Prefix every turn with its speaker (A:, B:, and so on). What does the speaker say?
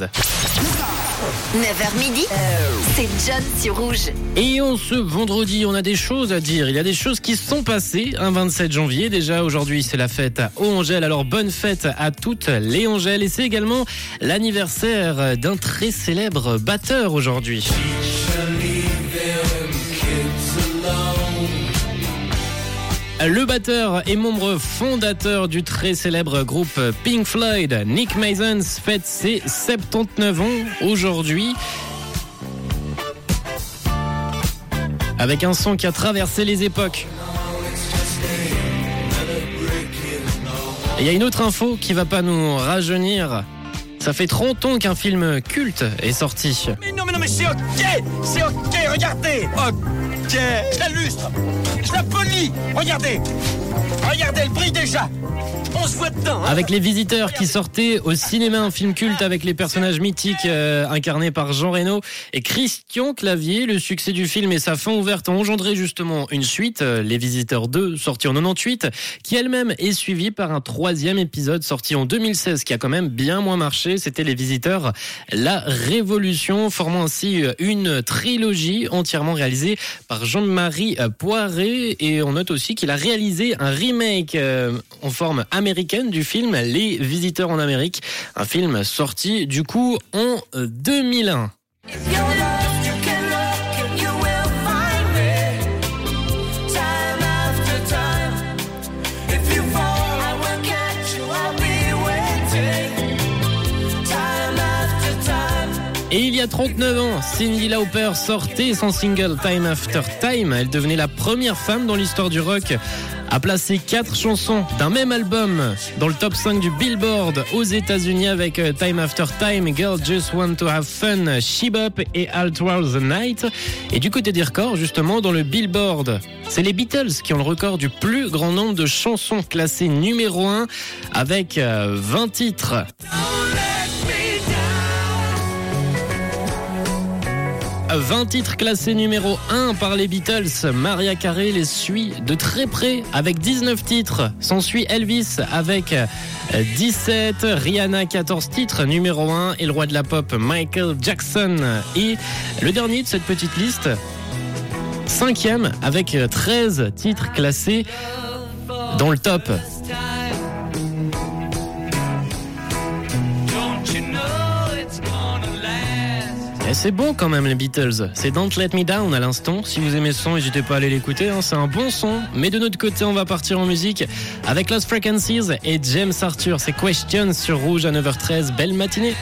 A: week-end.
B: 9h midi, c'est John sur Rouge.
A: Et on ce vendredi, on a des choses à dire. Il y a des choses qui sont passées un 27 janvier. Déjà aujourd'hui, c'est la fête à Angèle. Alors bonne fête à toutes les Angèles. Et c'est également l'anniversaire d'un très célèbre batteur aujourd'hui. Le batteur et membre fondateur du très célèbre groupe Pink Floyd, Nick Masons, fête ses 79 ans aujourd'hui. Avec un son qui a traversé les époques. Et il y a une autre info qui va pas nous rajeunir. Ça fait 30 ans qu'un film culte est sorti.
C: Mais non, mais non, mais c'est ok C'est ok, regardez Je la lustre Je la polis Regardez Regardez, elle brille déjà. On se voit dedans hein.
A: Avec les visiteurs qui sortaient au cinéma un film culte avec les personnages mythiques euh, incarnés par Jean Reno et Christian Clavier, le succès du film et sa fin ouverte ont engendré justement une suite, euh, Les Visiteurs 2, sorti en 98, qui elle-même est suivie par un troisième épisode sorti en 2016 qui a quand même bien moins marché, c'était Les Visiteurs, la Révolution, formant ainsi euh, une trilogie entièrement réalisée par Jean-Marie Poiré et on note aussi qu'il a réalisé un remake euh, en forme américaine du film Les Visiteurs en Amérique, un film sorti du coup en euh, 2001. Et il y a 39 ans, Cyndi Lauper sortait son single Time After Time. Elle devenait la première femme dans l'histoire du rock à placer quatre chansons d'un même album dans le top 5 du Billboard aux États-Unis avec euh, Time After Time, Girls Just Want to Have Fun, She Bop et All Throughout the Night. Et du côté des records, justement, dans le Billboard, c'est les Beatles qui ont le record du plus grand nombre de chansons classées numéro 1 avec euh, 20 titres. 20 titres classés numéro 1 par les Beatles. Maria Carey les suit de très près avec 19 titres. S'ensuit Elvis avec 17, Rihanna 14 titres numéro 1 et le roi de la pop Michael Jackson. Et le dernier de cette petite liste, cinquième avec 13 titres classés dans le top. Et c'est bon quand même les Beatles. C'est Don't Let Me Down à l'instant. Si vous aimez ce son, n'hésitez pas à aller l'écouter. hein. C'est un bon son. Mais de notre côté, on va partir en musique avec Lost Frequencies et James Arthur. C'est Questions sur Rouge à 9h13. Belle matinée.